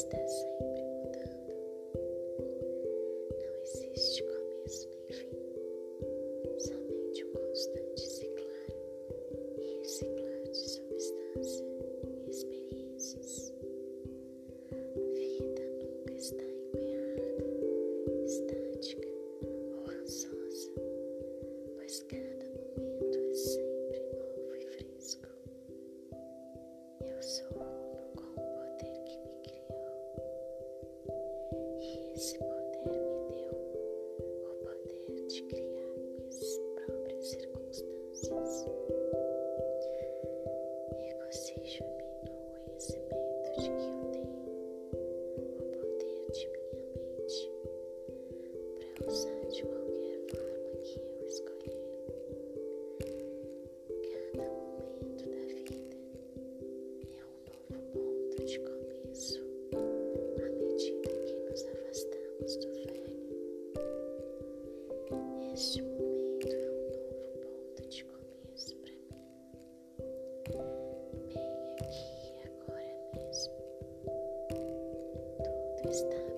está sempre mudando. Não existe estática ou ansiosa, pois cada momento é sempre novo e fresco. Eu sou Esse poder me deu o poder de criar minhas próprias circunstâncias. Regozijo no conhecimento de que eu tenho usar de qualquer forma que eu escolher. Cada momento da vida é um novo ponto de começo. Este momento é um novo ponto de começo para mim. Bem aqui agora mesmo. Tudo está